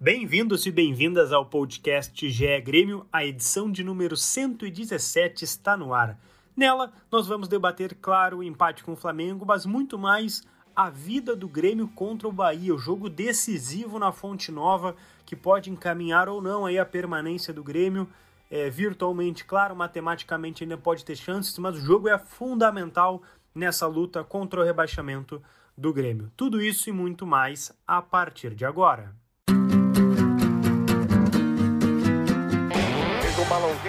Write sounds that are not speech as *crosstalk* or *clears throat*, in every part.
Bem-vindos e bem-vindas ao podcast GE Grêmio. A edição de número 117 está no ar. Nela, nós vamos debater, claro, o empate com o Flamengo, mas muito mais a vida do Grêmio contra o Bahia, o jogo decisivo na Fonte Nova, que pode encaminhar ou não aí a permanência do Grêmio. É, virtualmente, claro, matematicamente ainda pode ter chances, mas o jogo é fundamental nessa luta contra o rebaixamento do Grêmio. Tudo isso e muito mais a partir de agora.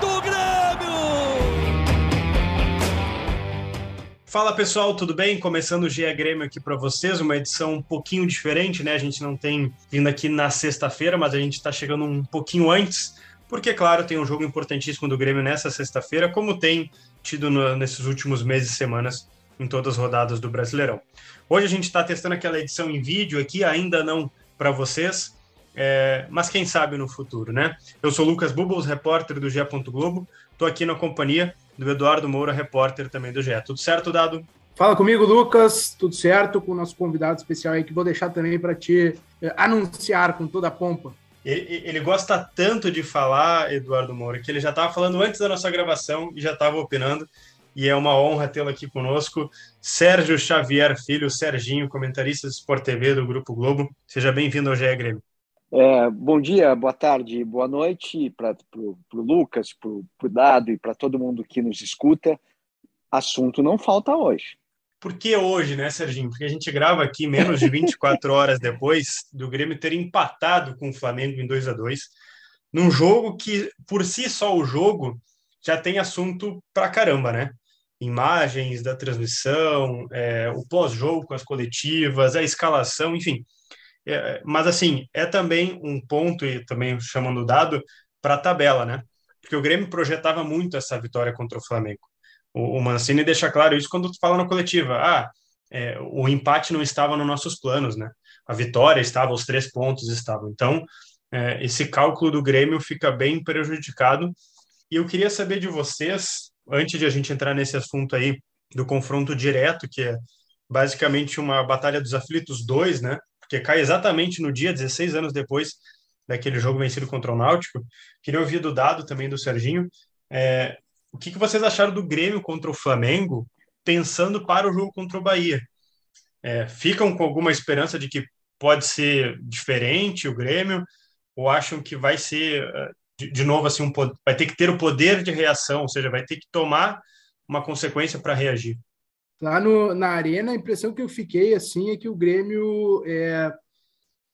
do Grêmio! Fala pessoal, tudo bem? Começando o GE Grêmio aqui para vocês, uma edição um pouquinho diferente, né? A gente não tem vindo aqui na sexta-feira, mas a gente está chegando um pouquinho antes, porque, claro, tem um jogo importantíssimo do Grêmio nessa sexta-feira, como tem tido no, nesses últimos meses e semanas em todas as rodadas do Brasileirão. Hoje a gente está testando aquela edição em vídeo aqui, ainda não para vocês, é, mas quem sabe no futuro, né? Eu sou Lucas Bubbles, repórter do GE. Globo, estou aqui na companhia do Eduardo Moura, repórter também do GE. Tudo certo, Dado? Fala comigo, Lucas. Tudo certo com o nosso convidado especial aí, que vou deixar também para te eh, anunciar com toda a pompa. Ele, ele, gosta tanto de falar, Eduardo Moura, que ele já estava falando antes da nossa gravação e já estava opinando. E é uma honra tê-lo aqui conosco. Sérgio Xavier Filho, Serginho, comentarista do Sport TV do Grupo Globo. Seja bem-vindo ao GE Grêmio. É, bom dia, boa tarde, boa noite para o Lucas, para o Dado e para todo mundo que nos escuta. Assunto não falta hoje. Por que hoje, né, Serginho? Porque a gente grava aqui menos de 24 horas depois do Grêmio ter empatado com o Flamengo em 2 a 2 num jogo que, por si só, o jogo já tem assunto pra caramba, né? Imagens da transmissão, é, o pós-jogo com as coletivas, a escalação, enfim é, mas, assim, é também um ponto, e também chamando dado, para a tabela, né? Porque o Grêmio projetava muito essa vitória contra o Flamengo. O, o Mancini deixa claro isso quando fala na coletiva. Ah, é, o empate não estava nos nossos planos, né? A vitória estava, os três pontos estavam. Então, é, esse cálculo do Grêmio fica bem prejudicado. E eu queria saber de vocês, antes de a gente entrar nesse assunto aí do confronto direto, que é basicamente uma batalha dos aflitos dois, né? Porque cai exatamente no dia, 16 anos depois daquele jogo vencido contra o Náutico. Queria ouvir do Dado também, do Serginho, é, o que, que vocês acharam do Grêmio contra o Flamengo, pensando para o jogo contra o Bahia? É, ficam com alguma esperança de que pode ser diferente o Grêmio, ou acham que vai ser, é, de, de novo, assim, um, vai ter que ter o poder de reação, ou seja, vai ter que tomar uma consequência para reagir? Lá no, na arena, a impressão que eu fiquei assim é que o Grêmio é,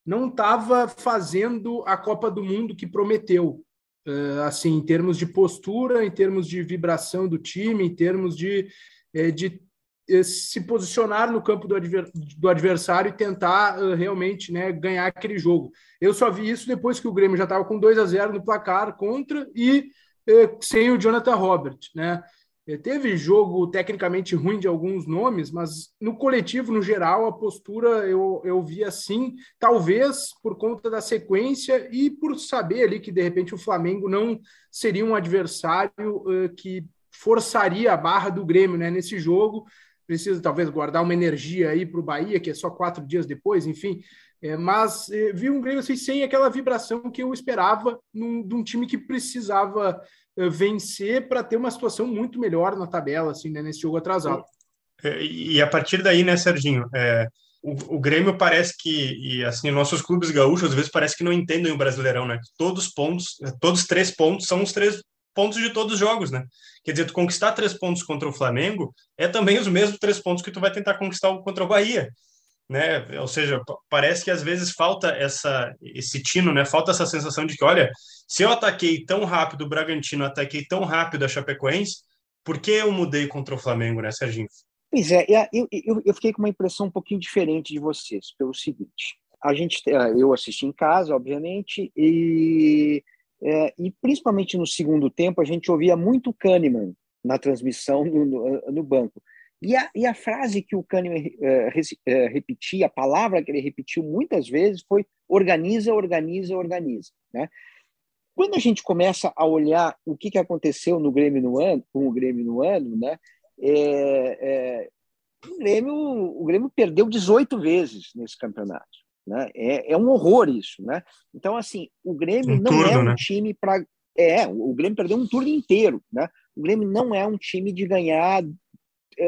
não estava fazendo a Copa do Mundo que prometeu. É, assim, em termos de postura, em termos de vibração do time, em termos de, é, de é, se posicionar no campo do, adver, do adversário e tentar uh, realmente né, ganhar aquele jogo. Eu só vi isso depois que o Grêmio já estava com 2 a 0 no placar contra e uh, sem o Jonathan Robert. Né? É, teve jogo tecnicamente ruim de alguns nomes, mas no coletivo, no geral, a postura eu, eu vi assim, talvez por conta da sequência e por saber ali que de repente o Flamengo não seria um adversário uh, que forçaria a barra do Grêmio né, nesse jogo. Precisa talvez guardar uma energia aí para o Bahia, que é só quatro dias depois, enfim. É, mas é, vi um Grêmio assim, sem aquela vibração que eu esperava num, de um time que precisava eh, vencer para ter uma situação muito melhor na tabela, assim, né, nesse jogo atrasado. É, e a partir daí, né, Serginho, é, o, o, Grêmio parece que, e assim, nossos clubes gaúchos às vezes parece que não entendem o Brasileirão, né? Todos os pontos, todos os três pontos são os três pontos de todos os jogos, né? Quer dizer, tu conquistar três pontos contra o Flamengo é também os mesmos três pontos que tu vai tentar conquistar contra o Bahia né? Ou seja, parece que às vezes falta essa esse tino, né? Falta essa sensação de que, olha, se eu ataquei tão rápido o Bragantino, ataquei tão rápido a Chapecoense, por que eu mudei contra o Flamengo, né, Serginho? Pois é, eu, eu, eu fiquei com uma impressão um pouquinho diferente de vocês, pelo seguinte. a gente, eu assisti em casa, obviamente, e, é, e principalmente no segundo tempo a gente ouvia muito Kahneman na transmissão no, no, no banco. E a, e a, frase que o Kahneman é, é, repetia, a palavra que ele repetiu muitas vezes foi organiza, organiza, organiza. Né? Quando a gente começa a olhar o que, que aconteceu no Grêmio no ano, com o Grêmio no ano, né, é, é, o, Grêmio, o Grêmio perdeu 18 vezes nesse campeonato. Né? É, é um horror isso. Né? Então, assim, o Grêmio um não turno, é um né? time para. É, o Grêmio perdeu um turno inteiro. Né? O Grêmio não é um time de ganhar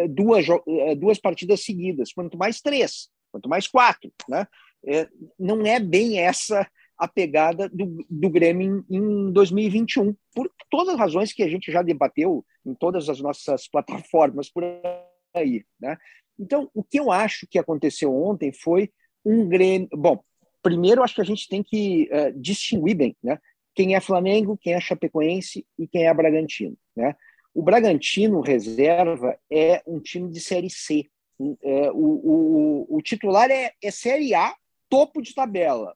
duas, é, duas partidas seguidas, quanto mais três, quanto mais quatro. Né? É, não é bem essa a pegada do, do Grêmio em, em 2021, por todas as razões que a gente já debateu em todas as nossas plataformas por aí. Né? Então, o que eu acho que aconteceu ontem foi um Grêmio. Bom, primeiro, acho que a gente tem que uh, distinguir bem né? quem é Flamengo, quem é Chapecoense e quem é Bragantino. Né? O Bragantino reserva é um time de Série C. É, o, o, o titular é, é Série A, topo de tabela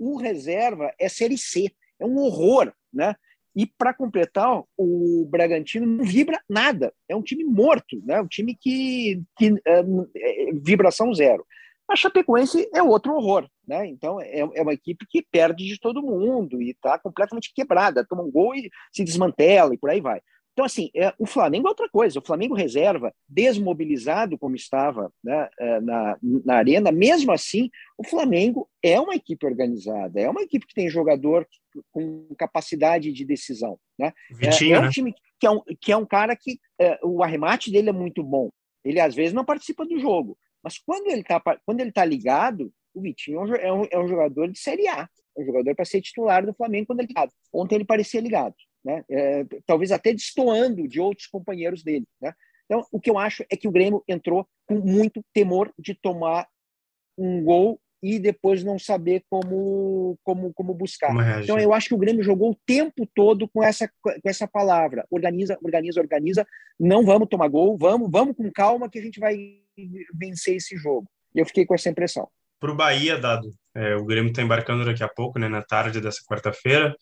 o reserva é Série C. É um horror, né? E para completar, o Bragantino não vibra nada. É um time morto, né? Um time que, que é, é, vibração zero. A Chapecoense é outro horror, né? Então é, é uma equipe que perde de todo mundo e está completamente quebrada, toma um gol e se desmantela e por aí vai. Então, assim, é, o Flamengo é outra coisa. O Flamengo reserva, desmobilizado como estava né, é, na, na arena, mesmo assim, o Flamengo é uma equipe organizada, é uma equipe que tem jogador com capacidade de decisão. Né? Vitinho, é, é um né? time que é um, que é um cara que é, o arremate dele é muito bom. Ele, às vezes, não participa do jogo. Mas quando ele está tá ligado, o Vitinho é um, é um jogador de Série A. É um jogador para ser titular do Flamengo quando ele está ligado. Ontem ele parecia ligado né? É, talvez até destoando de outros companheiros dele. Né? Então, o que eu acho é que o Grêmio entrou com muito temor de tomar um gol e depois não saber como como, como buscar. Como então, eu acho que o Grêmio jogou o tempo todo com essa, com essa palavra: organiza, organiza, organiza. Não vamos tomar gol, vamos, vamos com calma que a gente vai vencer esse jogo. E eu fiquei com essa impressão. Para o Bahia, dado, é, o Grêmio está embarcando daqui a pouco, né, na tarde dessa quarta-feira.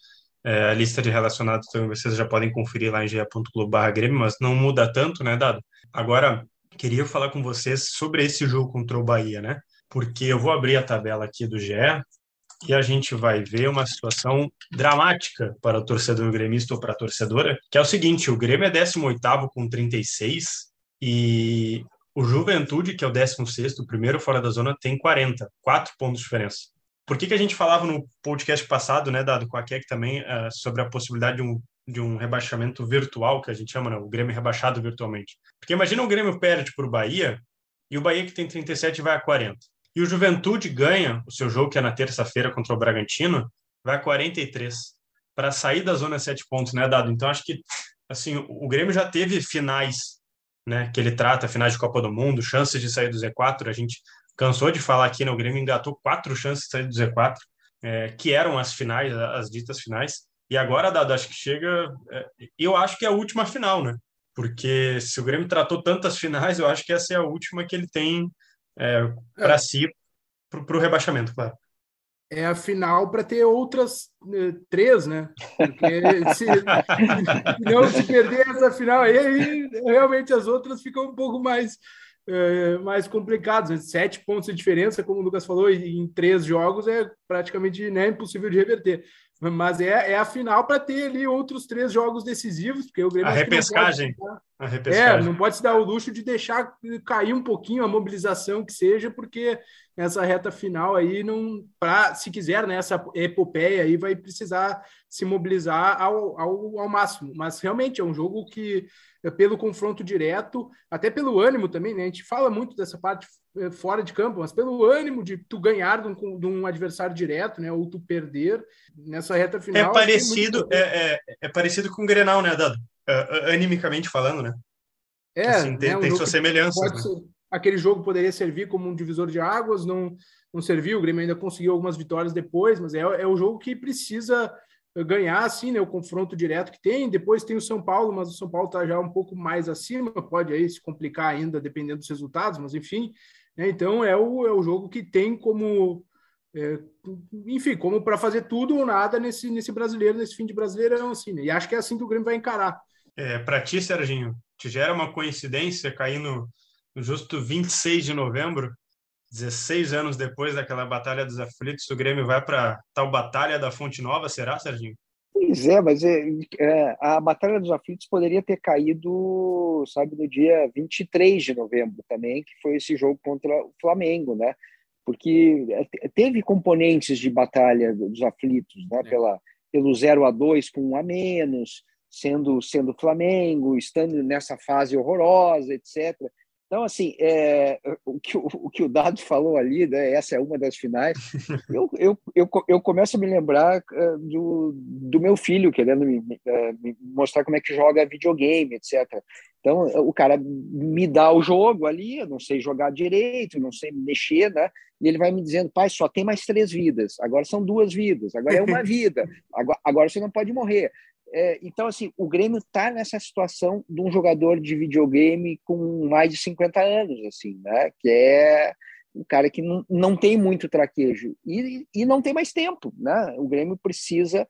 É, a lista de relacionados também vocês já podem conferir lá em ge.globo.br mas não muda tanto, né, Dado? Agora, queria falar com vocês sobre esse jogo contra o Bahia, né? Porque eu vou abrir a tabela aqui do GE e a gente vai ver uma situação dramática para o torcedor gremista ou para a torcedora, que é o seguinte, o Grêmio é 18º com 36 e o Juventude, que é o 16º, o primeiro fora da zona, tem 40, 4 pontos de diferença. Por que, que a gente falava no podcast passado, né, dado com a Keck também, uh, sobre a possibilidade de um, de um rebaixamento virtual, que a gente chama, né, o Grêmio rebaixado virtualmente? Porque imagina o Grêmio perde para o Bahia, e o Bahia que tem 37 vai a 40. E o Juventude ganha o seu jogo, que é na terça-feira contra o Bragantino, vai a 43. Para sair da zona 7 pontos, né, Dado? Então, acho que assim, o Grêmio já teve finais, né, que ele trata, finais de Copa do Mundo, chances de sair do Z4, a gente cansou de falar aqui, né? Grêmio engatou quatro chances de sair do Z4, é, que eram as finais, as ditas finais, e agora, Dado, acho que chega. É, eu acho que é a última final, né? Porque se o Grêmio tratou tantas finais, eu acho que essa é a última que ele tem é, para é. si, para o rebaixamento, claro. É a final para ter outras né, três, né? Porque se *laughs* não se perder essa final aí, realmente as outras ficam um pouco mais é, mais complicados. Né? Sete pontos de diferença, como o Lucas falou, em três jogos é praticamente né, impossível de reverter. Mas é, é a final para ter ali outros três jogos decisivos, porque o Grêmio. A repescagem. a repescagem. É, não pode se dar o luxo de deixar cair um pouquinho a mobilização que seja, porque essa reta final aí não. Pra, se quiser, né, essa epopeia aí vai precisar se mobilizar ao, ao, ao máximo. Mas realmente é um jogo que é, pelo confronto direto, até pelo ânimo também, né? A gente fala muito dessa parte é, fora de campo, mas pelo ânimo de tu ganhar de um, de um adversário direto, né? Ou tu perder nessa reta final. É parecido, muito... é, é, é, parecido com o Grenal, né, Dado? Uh, animicamente falando, né? É, assim, tem, né, um tem suas semelhanças. Aquele jogo poderia servir como um divisor de águas, não, não serviu. O Grêmio ainda conseguiu algumas vitórias depois, mas é, é o jogo que precisa ganhar assim, né, o confronto direto que tem. Depois tem o São Paulo, mas o São Paulo está já um pouco mais acima, pode aí se complicar ainda dependendo dos resultados, mas enfim. Né, então é o, é o jogo que tem como É, enfim, como para fazer tudo ou nada nesse, nesse brasileiro, nesse fim de brasileirão, assim, né? E acho que é assim que o Grêmio vai encarar. É, para ti, Serginho, te gera uma coincidência cair no justo 26 de novembro, 16 anos depois daquela Batalha dos Aflitos, o Grêmio vai para tal Batalha da Fonte Nova, será, Serginho? Pois é, mas é, é, a Batalha dos Aflitos poderia ter caído, sabe, no dia 23 de novembro também, que foi esse jogo contra o Flamengo, né? Porque é, teve componentes de Batalha dos Aflitos, né? É. Pela, pelo 0 a 2 com um a menos, sendo sendo Flamengo, estando nessa fase horrorosa, etc. Então, assim, é, o, que, o, o, que o Dado falou ali, né, essa é uma das finais, *laughs* eu, eu, eu, eu começo a me lembrar uh, do, do meu filho querendo me, uh, me, mostrar como é que joga videogame, etc. Então, o cara me dá o jogo ali, eu não sei jogar direito, não sei mexer, né? E ele vai me dizendo, pai, só tem mais três vidas, agora são duas vidas, agora é uma *laughs* vida, agora, agora você não pode morrer. É, então, assim, o Grêmio está nessa situação de um jogador de videogame com mais de 50 anos, assim, né? Que é um cara que não, não tem muito traquejo e, e não tem mais tempo, né? O Grêmio precisa,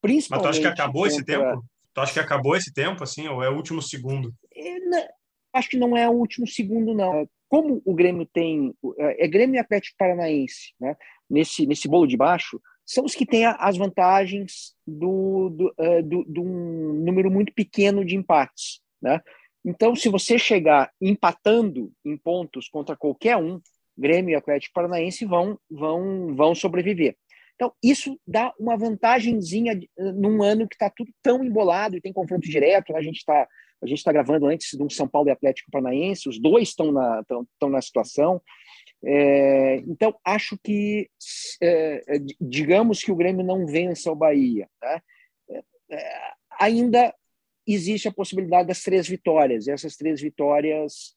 principalmente... Mas tu acha que acabou contra... esse tempo? Tu acha que acabou esse tempo, assim, ou é o último segundo? É, não, acho que não é o último segundo, não. Como o Grêmio tem... É, é Grêmio e Atlético Paranaense, né? Nesse, nesse bolo de baixo, são os que têm as vantagens do, do, uh, do, um número muito pequeno de empates. Né? Então, se você chegar empatando em pontos contra qualquer um, Grêmio e Atlético Paranaense vão, vão, vão sobreviver. Então, isso dá uma vantagemzinha num ano que está tudo tão embolado e tem confronto direto. Né? A gente está a gente está gravando antes de um São Paulo e Atlético Paranaense, os dois estão na, estão, na situação. É, então, acho que, é, é, digamos que o Grêmio não vença o Bahia, né? É, é, ainda existe a possibilidade das três vitórias, essas três vitórias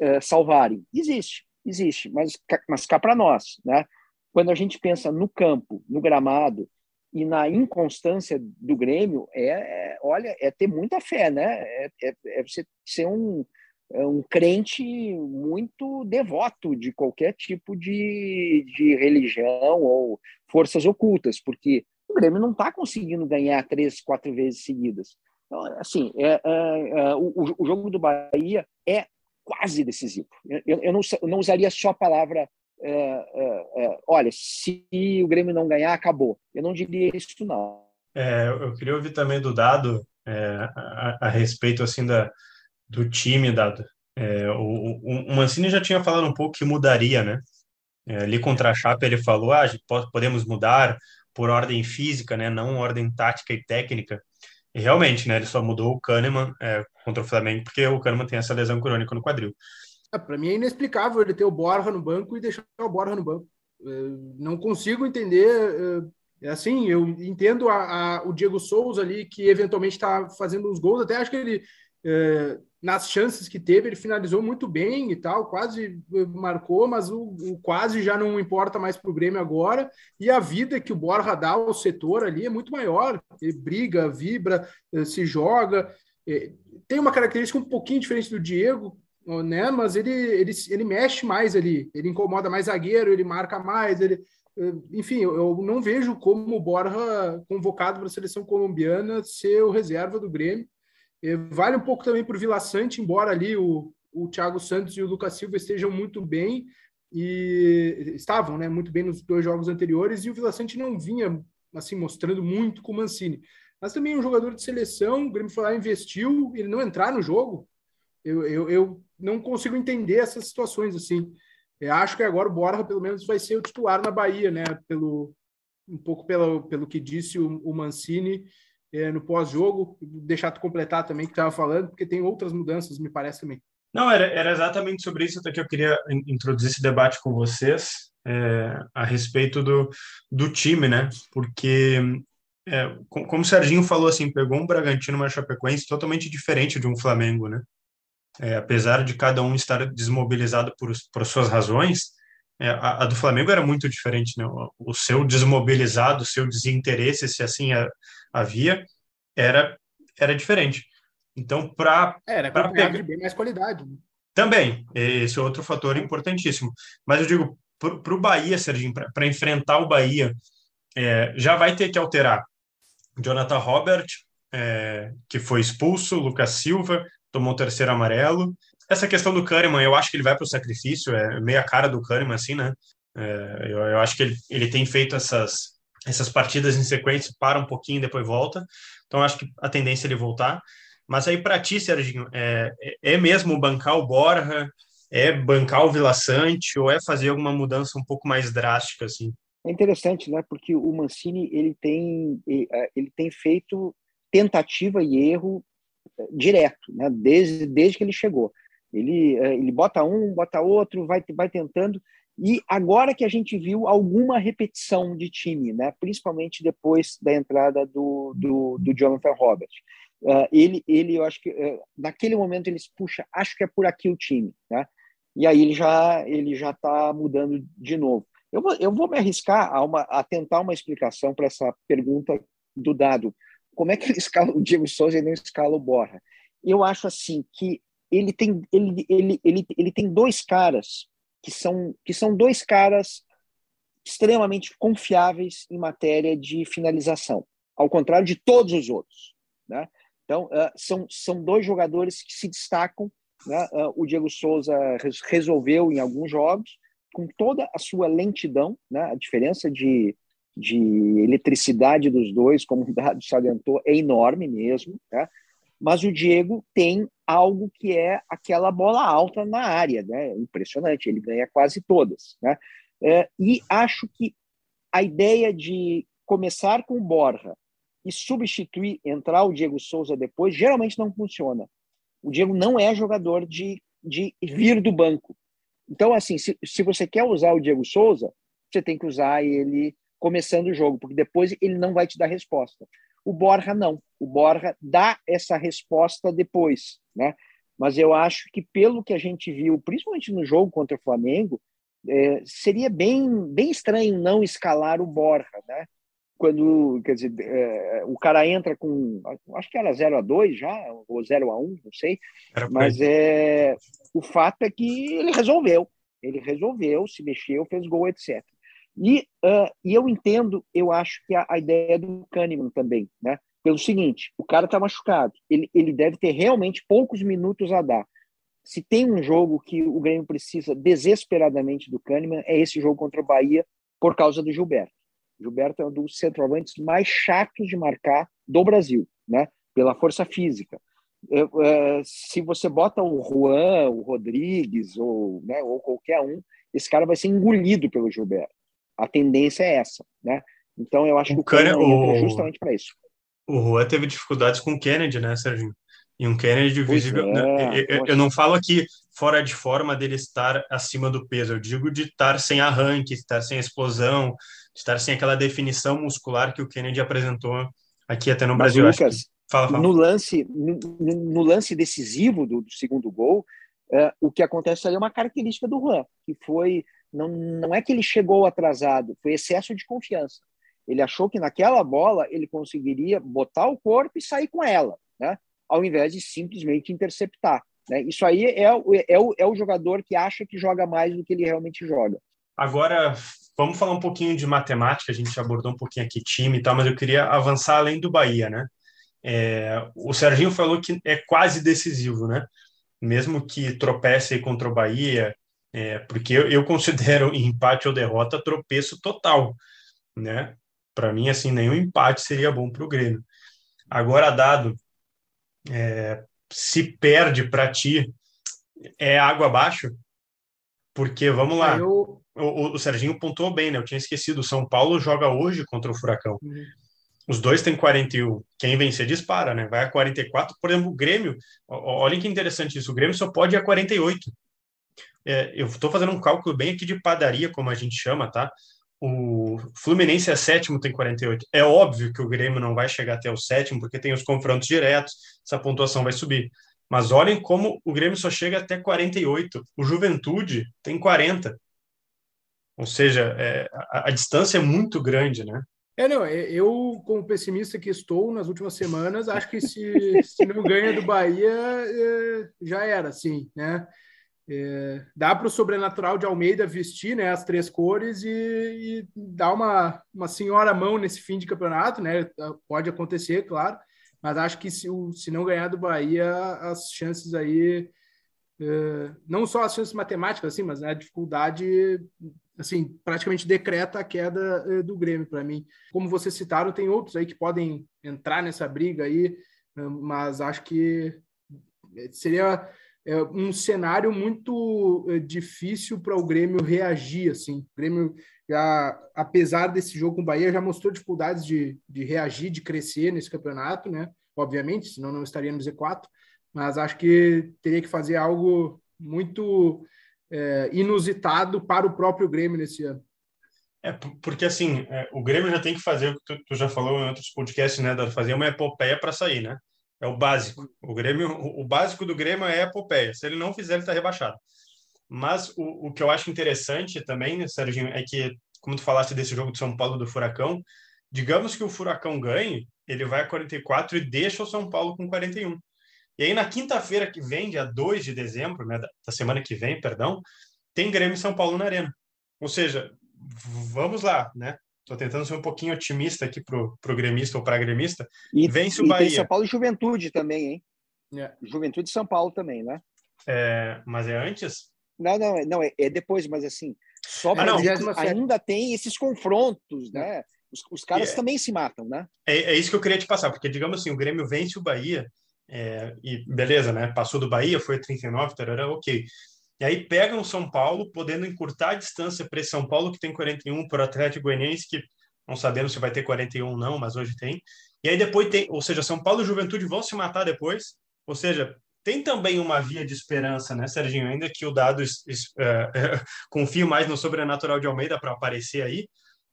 é, salvarem. Existe, existe, mas, mas cá para nós. Né? Quando a gente pensa no campo, no gramado, e na inconstância do Grêmio, é, olha, é ter muita fé, né? É, é, é você ser um, é um crente muito devoto de qualquer tipo de, de religião ou forças ocultas, porque o Grêmio não está conseguindo ganhar três, quatro vezes seguidas. Então, assim, é, é, é, o, o, jogo do Bahia é quase decisivo. Eu, eu, não, eu não, usaria só a palavra, é, é, é, olha, se o Grêmio não ganhar, acabou. Eu não diria isso, não. eu queria ouvir também do Dado a, a respeito assim da do time, dado. É, o, o, Mancini já tinha falado um pouco que mudaria, né? É, ali contra a Chape ele falou, ah, podemos mudar por ordem física, né? Não ordem tática e técnica. E realmente, né? Ele só mudou o Kahneman é, contra o Flamengo porque o Kahneman tem essa lesão crônica no quadril. É, Para mim é inexplicável ele ter o Borja no banco e deixar o Borja no banco. É, não consigo entender. É, é assim, eu entendo a, a, o Diego Souza ali, que eventualmente está fazendo uns gols. Até acho que ele é, nas chances que teve, ele finalizou muito bem e tal, quase eh, marcou, mas o, o quase já não importa mais para o Grêmio agora. E a vida que o Borja dá ao setor ali é muito maior. Ele briga, vibra, eh, se joga. Eh, tem uma característica um pouquinho diferente do Diego, né? Mas ele, ele, ele mexe mais ali, ele incomoda mais zagueiro, ele marca mais, ele. Enfim, eu não vejo como o Borja, convocado para a seleção colombiana, ser o reserva do Grêmio vale um pouco também para o Vila Sante, embora ali o, o Thiago Santos e o Lucas Silva estejam muito bem e estavam, né, muito bem nos dois jogos anteriores e o Vila Sante não vinha assim mostrando muito com o Mancini. Mas também um jogador de seleção, o Grêmio foi lá investiu, ele não entrar no jogo. Eu, eu, eu não consigo entender essas situações assim. Eu acho que agora o Borja pelo menos vai ser o titular na Bahia, né? Pelo um pouco pelo, pelo que disse o, o Mancini é, no pós-jogo. Deixar tu completar também que estava falando, porque tem outras mudanças, me parece também. Não, era, era exatamente sobre isso que eu queria introduzir esse debate com vocês, é, a respeito do, do time, né? Porque, é, como o Serginho falou, assim, pegou um Bragantino, uma Chapecoense totalmente diferente de um Flamengo, né? É, apesar de cada um estar desmobilizado por, por suas razões, é, a, a, do Flamengo era muito diferente, né? O, o seu desmobilizado, o seu desinteresse, se assim havia, era, era diferente. Então, para. Era para pegar de bem mais qualidade. Né? Também, esse é outro fator importantíssimo. Mas eu digo, para o Bahia, Serginho, para enfrentar o Bahia, é, já vai ter que alterar Jonathan Robert, é, que foi expulso, Lucas Silva, tomou o terceiro amarelo. Essa questão do Kahneman, eu acho que ele vai para o sacrifício, é meia cara do Kahneman, assim, né? É, eu, eu, acho que ele, ele tem feito essas, essas partidas em sequência, para um pouquinho depois volta. Então, acho que a tendência é ele voltar. Mas aí, para ti, Serginho, é, é mesmo bancar o Borja, é bancar o Vila Sante, ou é fazer alguma mudança um pouco mais drástica, assim? É interessante, né? Porque o Mancini, ele tem, é, ele tem feito tentativa e erro é, direto, né? Desde, desde que ele chegou. Ele, é, ele bota um, bota outro, vai, vai tentando. E agora que a gente viu alguma repetição de time, né? principalmente depois da entrada do, do, do Jonathan Robert. Uh, ele, ele, eu acho que uh, naquele momento ele se puxa, acho que é por aqui o time, né? E aí ele já ele já está mudando de novo. Eu vou, eu vou me arriscar a, uma, a tentar uma explicação para essa pergunta do dado. Como é que ele *laughs* escala o Diego Souza e não escala o Borra? Eu acho assim que ele tem ele, ele, ele, ele tem dois caras que são, que são dois caras extremamente confiáveis em matéria de finalização, ao contrário de todos os outros. Né? Então, uh, são, são dois jogadores que se destacam. Né? Uh, o Diego Souza resolveu em alguns jogos, com toda a sua lentidão, né? a diferença de, de eletricidade dos dois, como o Dado salientou, é enorme mesmo. Né? Mas o Diego tem algo que é aquela bola alta na área, né? Impressionante, ele ganha quase todas, né? É, e acho que a ideia de começar com o Borja e substituir, entrar o Diego Souza depois, geralmente não funciona. O Diego não é jogador de, de vir do banco. Então, assim, se, se você quer usar o Diego Souza, você tem que usar ele começando o jogo, porque depois ele não vai te dar resposta. O Borja não. O Borja dá essa resposta depois, né? Mas eu acho que pelo que a gente viu, principalmente no jogo contra o Flamengo, é, seria bem, bem estranho não escalar o Borja, né? Quando, quer dizer, é, o cara entra com, acho que era 0 a 2 já, ou 0 a 1 não sei, mas é, o fato é que ele resolveu, ele resolveu, se mexeu, fez gol, etc. E, uh, e eu entendo, eu acho que a, a ideia do Kahneman também, né? Pelo seguinte, o cara está machucado, ele, ele deve ter realmente poucos minutos a dar. Se tem um jogo que o Grêmio precisa desesperadamente do Kahneman, é esse jogo contra o Bahia, por causa do Gilberto. Gilberto é um dos centroavantes mais chatos de marcar do Brasil, né? Pela força física. Eu, uh, se você bota o Juan, o Rodrigues ou, né, ou qualquer um, esse cara vai ser engolido pelo Gilberto a tendência é essa, né? Então eu acho o que o Kennedy o... justamente para isso. O Juan teve dificuldades com o Kennedy, né, Serginho? E um Kennedy visível. É, né? eu, eu, não falo aqui fora de forma dele estar acima do peso, eu digo de estar sem arranque, estar sem explosão, estar sem aquela definição muscular que o Kennedy apresentou aqui até no Mas, Brasil. Lucas, fala, fala. No lance, no, no lance decisivo do, do segundo gol, é, o que acontece ali é uma característica do Juan, que foi não, não é que ele chegou atrasado, foi excesso de confiança. Ele achou que naquela bola ele conseguiria botar o corpo e sair com ela, né? ao invés de simplesmente interceptar. Né? Isso aí é, é, o, é o jogador que acha que joga mais do que ele realmente joga. Agora, vamos falar um pouquinho de matemática, a gente abordou um pouquinho aqui time e tal, mas eu queria avançar além do Bahia, né? É, o Serginho falou que é quase decisivo, né? Mesmo que tropece contra o Bahia, é, porque eu, eu considero *laughs* empate ou derrota tropeço total, né? Para mim, assim, nenhum empate seria bom para o Grêmio. Agora, dado, é, se perde para ti, é água abaixo? Porque, vamos lá, eu... o, o, Serginho pontuou bem, né? Eu tinha esquecido, o São Paulo joga hoje contra o Furacão. Uhum. Os dois têm 41. Quem vencer dispara, né? Vai a 44. Por exemplo, o Grêmio, olha que interessante isso, o Grêmio só pode ir a 48 é, eu estou fazendo um cálculo bem aqui de padaria, como a gente chama, tá? O Fluminense é sétimo, tem 48. É óbvio que o Grêmio não vai chegar até o sétimo, porque tem os confrontos diretos, essa pontuação vai subir. Mas olhem como o Grêmio só chega até 48. O Juventude tem 40. Ou seja, é, a, a, distância é muito grande, né? É, não, é, eu, como pessimista que estou nas últimas semanas, acho que se, se não ganha do Bahia, é, já era, sim, né? É, dá para o sobrenatural de Almeida vestir né, as três cores e, e, dar uma, uma senhora mão nesse fim de campeonato, né? Pode acontecer, claro, mas acho que se, se não ganhar do Bahia, as chances aí, é, não só as chances matemáticas, assim, mas a dificuldade, assim, praticamente decreta a queda é, do Grêmio para mim. Como vocês citaram, tem outros aí que podem entrar nessa briga aí, mas acho que seria é um cenário muito é, difícil para o Grêmio reagir. Assim. O Grêmio, já, apesar desse jogo com o Bahia, já mostrou dificuldades de, de reagir, de crescer nesse campeonato, né? Obviamente, senão não estaria no Z4, mas acho que teria que fazer algo muito é, inusitado para o próprio Grêmio nesse ano. É, porque assim, é, o Grêmio já tem que fazer o que tu, tu já falou em outros podcasts, né, fazer uma epopeia para sair, né? É o básico. O Grêmio, o básico do Grêmio é a epopeia. Se ele não fizer, ele está rebaixado. Mas o, o que eu acho interessante também, Serginho, é que, como tu falaste desse jogo de São Paulo do Furacão, digamos que o Furacão ganhe, ele vai a 44 e deixa o São Paulo com 41. E aí, na quinta-feira que vem, dia 2 de dezembro, né, da semana que vem, perdão, tem Grêmio e São Paulo na Arena. Ou seja, vamos lá, né? Estou tentando ser um pouquinho otimista aqui pro, pro gremista ou para gremista. E, Vence o e Bahia. Tem São Paulo e Juventude também, hein? É. Juventude e São Paulo também, né? É, mas é antes? Não, não, não é, é depois, mas assim, só ah, não. ainda tem esses confrontos, né? Os, os caras é, também se matam, né? É, é, isso que eu queria te passar, porque digamos assim, o Grêmio vence o Bahia, é, e beleza, né? Passou do Bahia, foi a 39, tarará, ok. E aí pega o São Paulo, podendo encurtar a distância para São Paulo que tem 41 para o Atlético Goianiense, que não sabemos se vai ter 41 ou não, mas hoje tem. E aí depois tem, ou seja, São Paulo e Juventude vão se matar depois. Ou seja, tem também uma via de esperança, né, Serginho? Ainda que o dado uh, *laughs* confie mais no sobrenatural de Almeida para aparecer aí,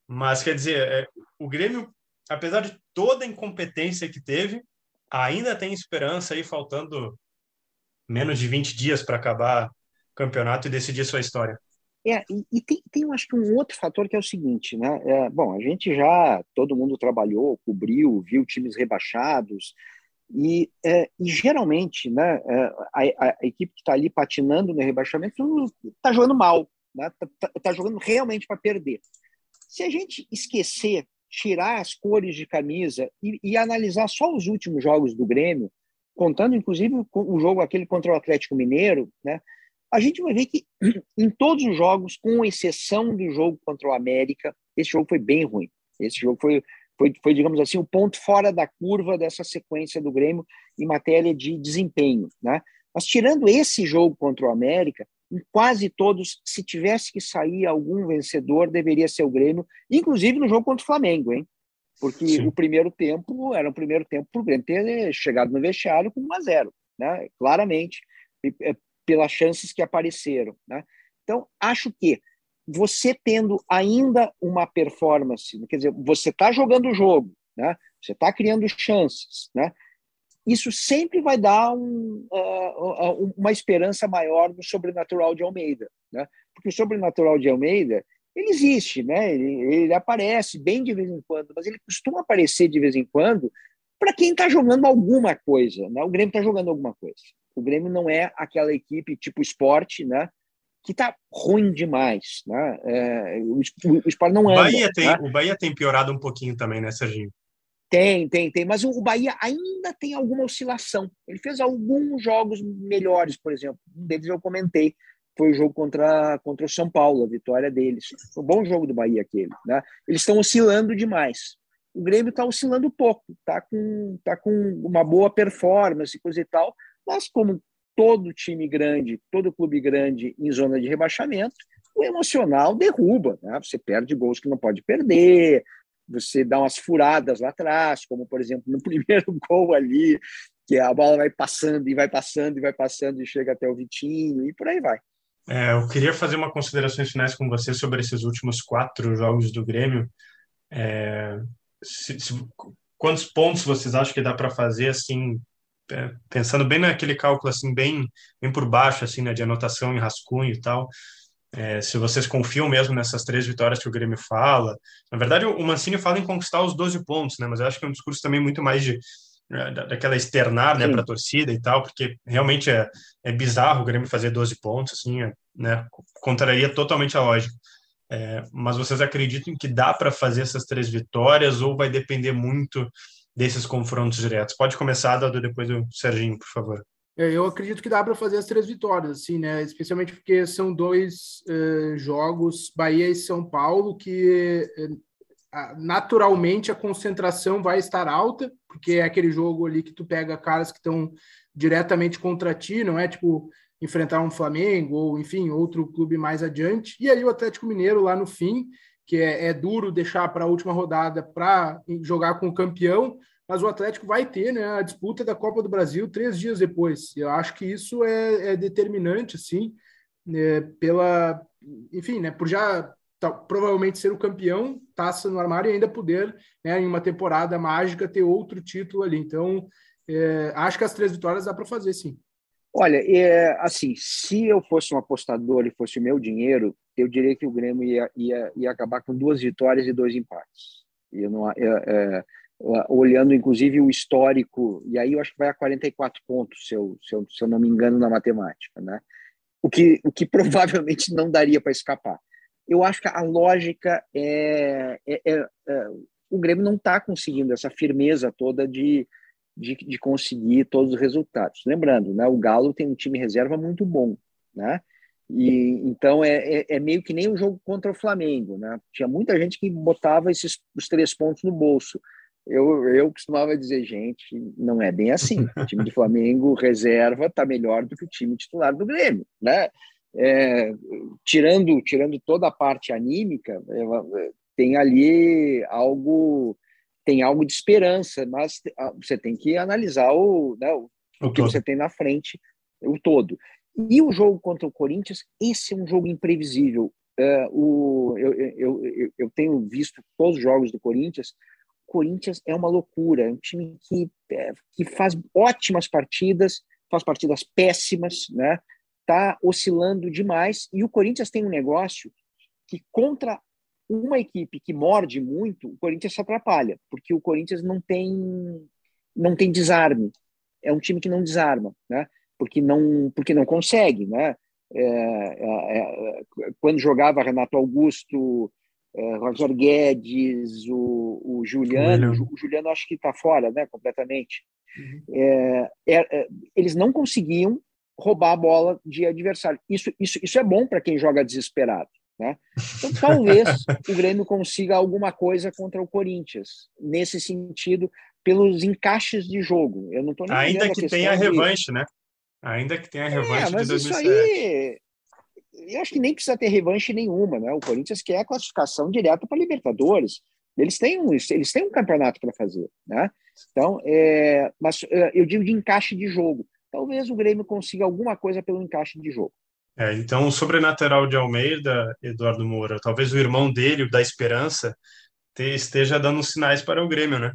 mas quer dizer, é, o Grêmio, apesar de toda a incompetência que teve, ainda tem esperança aí, faltando menos de 20 dias para acabar campeonato e decidir sua história. É, e, e tem, tem, acho que um outro fator que é o seguinte, né? É, bom, a gente já, todo mundo trabalhou, cobriu, viu times rebaixados, e, é, e geralmente, né, é, a, a, equipe que está ali patinando no rebaixamento está jogando mal, né? Tá, tá, tá jogando realmente para perder. Se a gente esquecer, tirar as cores de camisa e, e analisar só os últimos jogos do Grêmio, contando inclusive o jogo aquele contra o Atlético Mineiro, né? A gente vai ver que *clears throat* em todos os jogos, com exceção do jogo contra o América, esse jogo foi bem ruim. Esse jogo foi, foi, foi, digamos assim, o ponto fora da curva dessa sequência do Grêmio em matéria de desempenho. Né? Mas tirando esse jogo contra o América, em quase todos, se tivesse que sair algum vencedor, deveria ser o Grêmio, inclusive no jogo contra o Flamengo, hein? Porque Sim. o primeiro tempo era o primeiro tempo para o Grêmio ter chegado no vestiário com 1 a 0 né? Claramente pelas chances que apareceram. Né? Então, acho que você tendo ainda uma performance, quer dizer, você está jogando o jogo, né? você está criando chances, né? isso sempre vai dar um, uh, uma esperança maior no sobrenatural de Almeida, né? porque o sobrenatural de Almeida ele existe, né? ele, ele aparece bem de vez em quando, mas ele costuma aparecer de vez em quando para quem está jogando alguma coisa. Né? O Grêmio está jogando alguma coisa. O Grêmio não é aquela equipe tipo esporte, né? Que está ruim demais, né? É, o, o, esporte não é. Né? O Bahia tem piorado um pouquinho também, né, Serginho? Tem, tem, tem. Mas o Bahia ainda tem alguma oscilação. Ele fez alguns jogos melhores, por exemplo. Um deles eu comentei. Foi o jogo contra, contra o São Paulo, a vitória deles. Foi um bom jogo do Bahia aquele. Né? Eles estão oscilando demais. O Grêmio está oscilando pouco, está com, tá com uma boa performance, coisa e tal, mas como todo time grande, todo clube grande em zona de rebaixamento, o emocional derruba, né? Você perde gols que não pode perder, você dá umas furadas lá atrás, como por exemplo no *laughs* primeiro gol ali, que a bola vai passando e vai passando e vai passando e chega até o Vitinho e por aí vai. É, eu queria fazer uma considerações finais com você sobre esses últimos quatro jogos do Grêmio. É, se, se, quantos pontos vocês acham que dá para fazer assim pensando bem naquele cálculo assim bem bem por baixo assim né de anotação em rascunho e tal é, se vocês confiam mesmo nessas três vitórias que o Grêmio fala na verdade o Mancini fala em conquistar os 12 pontos né mas eu acho que é um discurso também muito mais de é, daquela externar né, para a torcida e tal, porque realmente é, é bizarro o Grêmio fazer 12 pontos, assim, né, contraria totalmente a lógica. É, mas vocês acreditam que dá para fazer essas três vitórias ou vai depender muito desses confrontos diretos? Pode começar, Dado, depois do Serginho, por favor. É, eu acredito que dá para fazer as três vitórias, assim, né? Especialmente porque são dois uh, jogos, Bahia e São Paulo, que uh, naturalmente a concentração vai estar alta, porque é aquele jogo ali que tu pega caras que estão diretamente contra ti, não é tipo enfrentar um Flamengo ou, enfim, outro clube mais adiante. E aí o Atlético Mineiro lá no fim, que é, é duro deixar para a última rodada para jogar com o campeão, mas o Atlético vai ter né, a disputa da Copa do Brasil três dias depois. Eu acho que isso é, é determinante, assim, né, pela, enfim, né, por já tá, provavelmente ser o campeão, taça no armário e ainda poder, né, em uma temporada mágica, ter outro título ali. Então, é, acho que as três vitórias dá para fazer, sim. Olha, é, assim, se eu fosse um apostador e fosse o meu dinheiro, eu diria que o Grêmio ia, ia, ia acabar com duas vitórias e dois empates. Eu não, é, é, olhando inclusive o histórico, e aí eu acho que vai a 44 pontos, se eu, se eu, se eu não me engano na matemática, né? O que, o que *laughs* provavelmente não daria para escapar. Eu acho que a lógica é, é, é, é o Grêmio não está conseguindo essa firmeza toda de, de, de, conseguir todos os resultados. Lembrando, né, o Galo tem um time reserva muito bom, né? E então é, é, é, meio que nem o jogo contra o Flamengo, né? Tinha muita gente que botava esses os três pontos no bolso eu, eu costumava dizer, gente, não é bem assim. O time do Flamengo reserva está melhor do que o time titular do Grêmio, né? É, tirando, tirando toda a parte anímica, é, tem ali algo tem algo de esperança, mas você tem que analisar o, né, o, o que você tem na frente, o todo. E o jogo contra o Corinthians, esse é um jogo imprevisível. Uh, o, eu, eu, eu, eu tenho visto todos os jogos do Corinthians, Corinthians é uma loucura, é um time que, é, que faz ótimas partidas, faz partidas péssimas, né? Tá oscilando demais e o Corinthians tem um negócio que contra uma equipe que morde muito, o Corinthians se atrapalha, porque o Corinthians não tem não tem desarme. É um time que não desarma, né? Porque não porque não consegue, né? É, é, é, quando jogava Renato Augusto, é, Roger Guedes, o, o Juliano, o Juliano acho que está fora, né, completamente. Uhum. É, é, eles não conseguiam roubar a bola de adversário. Isso, isso, isso é bom para quem joga desesperado. Né? Então, talvez *laughs* o Grêmio consiga alguma coisa contra o Corinthians, nesse sentido, pelos encaixes de jogo. Eu não tô Ainda que tenha revanche, né? Ainda que tenha a revanche é, mas de 2007. Isso aí, eu acho que nem precisa ter revanche nenhuma, né? O Corinthians quer a classificação direta para Libertadores. Eles têm um, eles têm um campeonato para fazer, né? Então, é, mas é, eu digo de encaixe de jogo. Talvez o Grêmio consiga alguma coisa pelo encaixe de jogo. É, então, o sobrenatural de Almeida, Eduardo Moura, talvez o irmão dele, o da Esperança, esteja dando sinais para o Grêmio, né?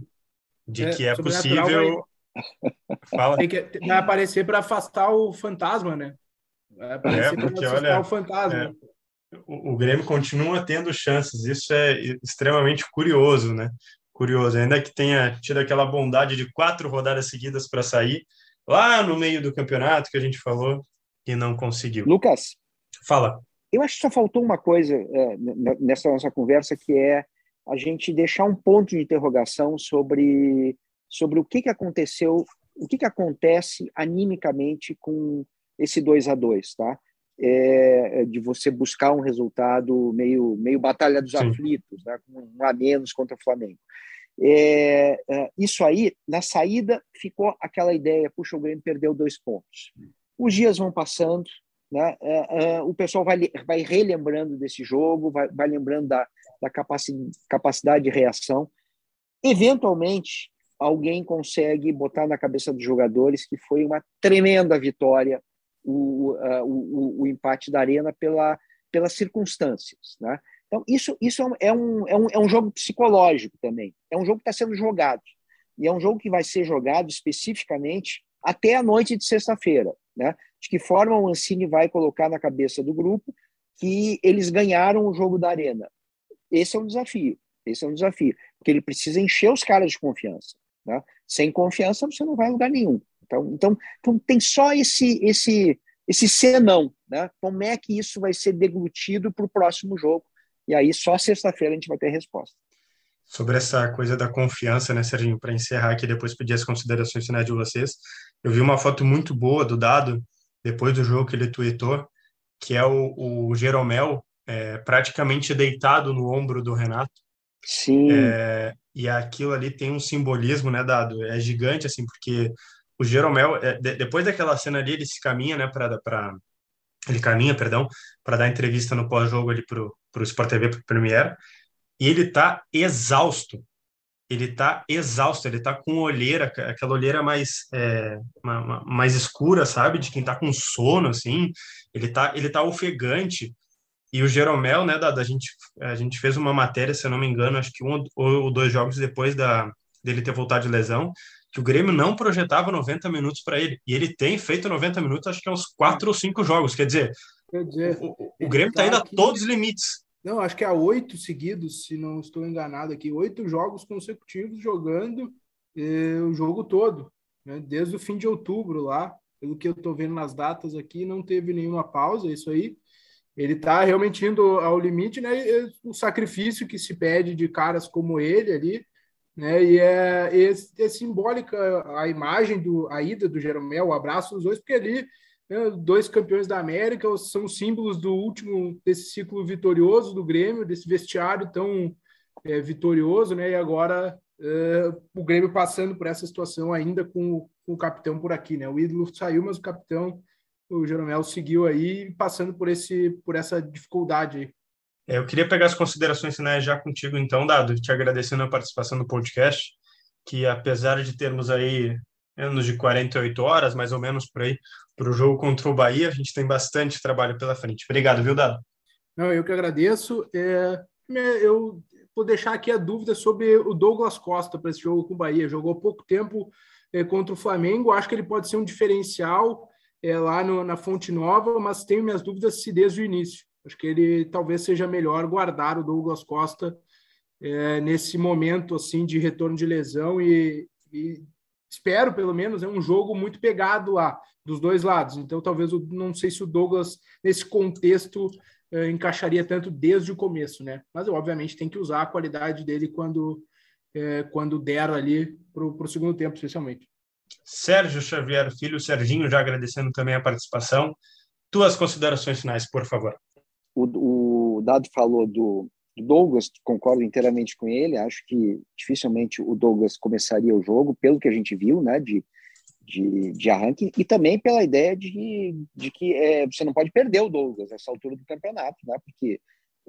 De é, que é possível. Vai... Fala. Tem que, vai aparecer para afastar o fantasma, né? É, é porque olha, o fantasma. É, o, o Grêmio continua tendo chances, isso é extremamente curioso, né? Curioso, ainda que tenha tido aquela bondade de quatro rodadas seguidas para sair, lá no meio do campeonato que a gente falou, e não conseguiu. Lucas, fala. Eu acho que só faltou uma coisa é, nessa nossa conversa, que é a gente deixar um ponto de interrogação sobre, sobre o que, que aconteceu, o que, que acontece animicamente com esse 2 a 2 tá? É, é, de você buscar um resultado meio, meio batalha dos Sim. aflitos, né? com um a menos contra o Flamengo. É, é, isso aí, na saída, ficou aquela ideia: puxa, o Grêmio perdeu dois pontos. Os dias vão passando, né? É, é, o pessoal vai, vai relembrando desse jogo, vai, vai lembrando da, da capacidade, capacidade de reação. Eventualmente, alguém consegue botar na cabeça dos jogadores que foi uma tremenda vitória o, uh, o, o, empate da Arena pela, pelas circunstâncias. Né? Então, isso, isso é, um, é, um, é um jogo psicológico também. É um jogo que está sendo jogado. E é um jogo que vai ser jogado especificamente até a noite de sexta-feira. Né? De que forma o Ancini vai colocar na cabeça do grupo que eles ganharam o jogo da Arena. Esse é um desafio. Esse é um desafio. Porque ele precisa encher os caras de confiança. Né? Sem confiança você não vai a lugar nenhum. Então, então, então tem só esse esse esse senão, né? Como é que isso vai ser deglutido para o próximo jogo? E aí só sexta-feira a gente vai ter resposta. Sobre essa coisa da confiança, né, Serginho? Para encerrar aqui, depois pedir as considerações finais de vocês. Eu vi uma foto muito boa do Dado depois do jogo que ele tweetou, que é o, o Jeromel é, praticamente deitado no ombro do Renato. Sim. É, e aquilo ali tem um simbolismo, né, Dado? É gigante, assim, porque o Jeromel, é, de, depois daquela cena ali, ele se caminha, né, para ele caminha, perdão, para dar entrevista no pós-jogo ali pro pro Sport TV pro Premier, e ele tá exausto. Ele tá exausto, ele tá com olheira, aquela olheira mais é, mais escura, sabe, de quem tá com sono assim. Ele tá ele tá ofegante. E o Jeromel, né, da, da gente a gente fez uma matéria, se eu não me engano, acho que um ou dois jogos depois da dele ter voltado de lesão, que o Grêmio não projetava 90 minutos para ele. E ele tem feito 90 minutos, acho que é uns quatro ou cinco jogos. Quer dizer, Quer dizer o, o, Grêmio está indo a todos os limites. Não, acho que há oito seguidos, se não estou enganado aqui, oito jogos consecutivos jogando eh, o jogo todo, né? desde o fim de outubro lá, pelo que eu estou vendo nas datas aqui, não teve nenhuma pausa, isso aí. Ele está realmente indo ao limite, né? O sacrifício que se pede de caras como ele ali, né? E é, é, é simbólica a imagem do a ida do Jeromel, o abraço dos dois, porque ali né, dois campeões da América são símbolos do último desse ciclo vitorioso do Grêmio, desse vestiário tão é, vitorioso, né? E agora é, o Grêmio passando por essa situação ainda com, com, o capitão por aqui, né? O ídolo saiu, mas o capitão, o Jeromel, seguiu aí passando por esse por essa dificuldade aí. É, eu queria pegar as considerações finais já contigo, então, Dado, te agradecendo a participação no podcast, que apesar de termos aí menos de 48 horas, mais ou menos por aí, para o jogo contra o Bahia, a gente tem bastante trabalho pela frente. Obrigado, viu, Dado? Não, eu que agradeço. É, eu vou deixar aqui a dúvida sobre o Douglas Costa para esse jogo com o Bahia. Jogou pouco tempo é, contra o Flamengo, acho que ele pode ser um diferencial é, lá no, na Fonte Nova, mas tenho minhas dúvidas se desde o início. Acho que ele talvez seja melhor guardar o Douglas Costa é, nesse momento assim de retorno de lesão e, e, espero pelo menos é um jogo muito pegado lá dos dois lados. Então talvez eu não sei se o Douglas nesse contexto é, encaixaria tanto desde o começo, né? Mas obviamente tem que usar a qualidade dele quando é, quando der ali para o segundo tempo, especialmente. Sérgio Xavier Filho, Serginho, já agradecendo também a participação. Tuas considerações finais, por favor o, o Dado falou do, Douglas, concordo inteiramente com ele. Acho que dificilmente o Douglas começaria o jogo, pelo que a gente viu, né, de, de, de arranque, e também pela ideia de, de que é, você não pode perder o Douglas nessa altura do campeonato, né, porque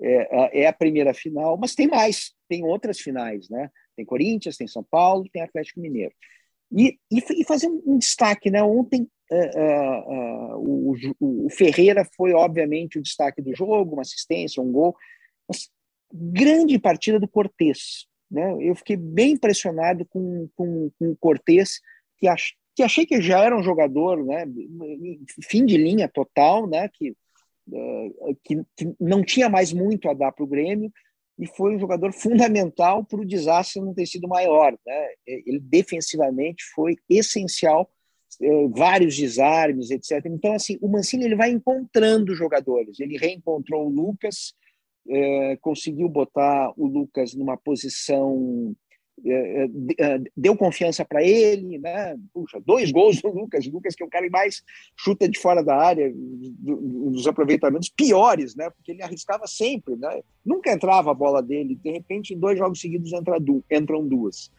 é, é a primeira final, mas tem mais, tem outras finais, né? Tem Corinthians, tem São Paulo, tem Atlético Mineiro. E, e, e fazer um, um destaque, né? Ontem uh, uh, o, o, Ferreira foi, obviamente, o destaque do jogo, uma assistência, um gol. Mas grande partida do Cortez. Né? Eu fiquei bem impressionado com, com, com o Cortez, que, ach, que achei que já era um jogador né? fim de linha total, né? que, uh, que, que não tinha mais muito a dar para o Grêmio, e foi um jogador fundamental para o desastre não ter sido maior. Né? Ele defensivamente foi essencial é, vários desarmes, etc. Então, assim, o Mancini ele vai encontrando jogadores. Ele reencontrou o Lucas, é, conseguiu botar o Lucas numa posição, deu confiança para ele, né? Puxa, dois gols do Lucas, Lucas que é o cara que mais chuta de fora da área, dos aproveitamentos piores, né? Porque ele arriscava sempre, né? Nunca entrava a bola dele. De repente, em dois jogos seguidos entra entram duas.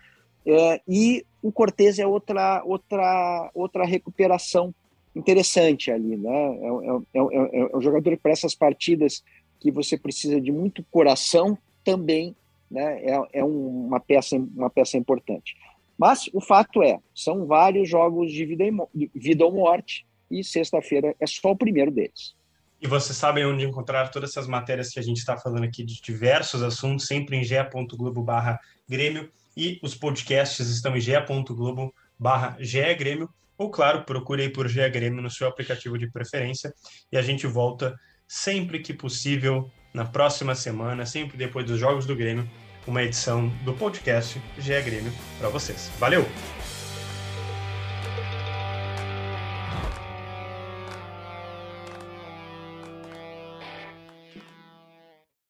É, e o Cortez é outra, outra, outra recuperação interessante ali, né? É, é, é, é um jogador para essas partidas que você precisa de muito coração também, né? É, é uma peça, uma peça importante. Mas o fato é, são vários jogos de vida, e, vida ou morte e sexta-feira é só o primeiro deles. E vocês sabem onde encontrar todas essas matérias que a gente está falando aqui de diversos assuntos, sempre em ge.globo barra Grêmio e os podcasts estão em ge.globo barra Grêmio, ou claro, procure aí por GE Grêmio no seu aplicativo de preferência e a gente volta sempre que possível na próxima semana, sempre depois dos jogos do Grêmio, uma edição do podcast GE Grêmio para vocês. Valeu!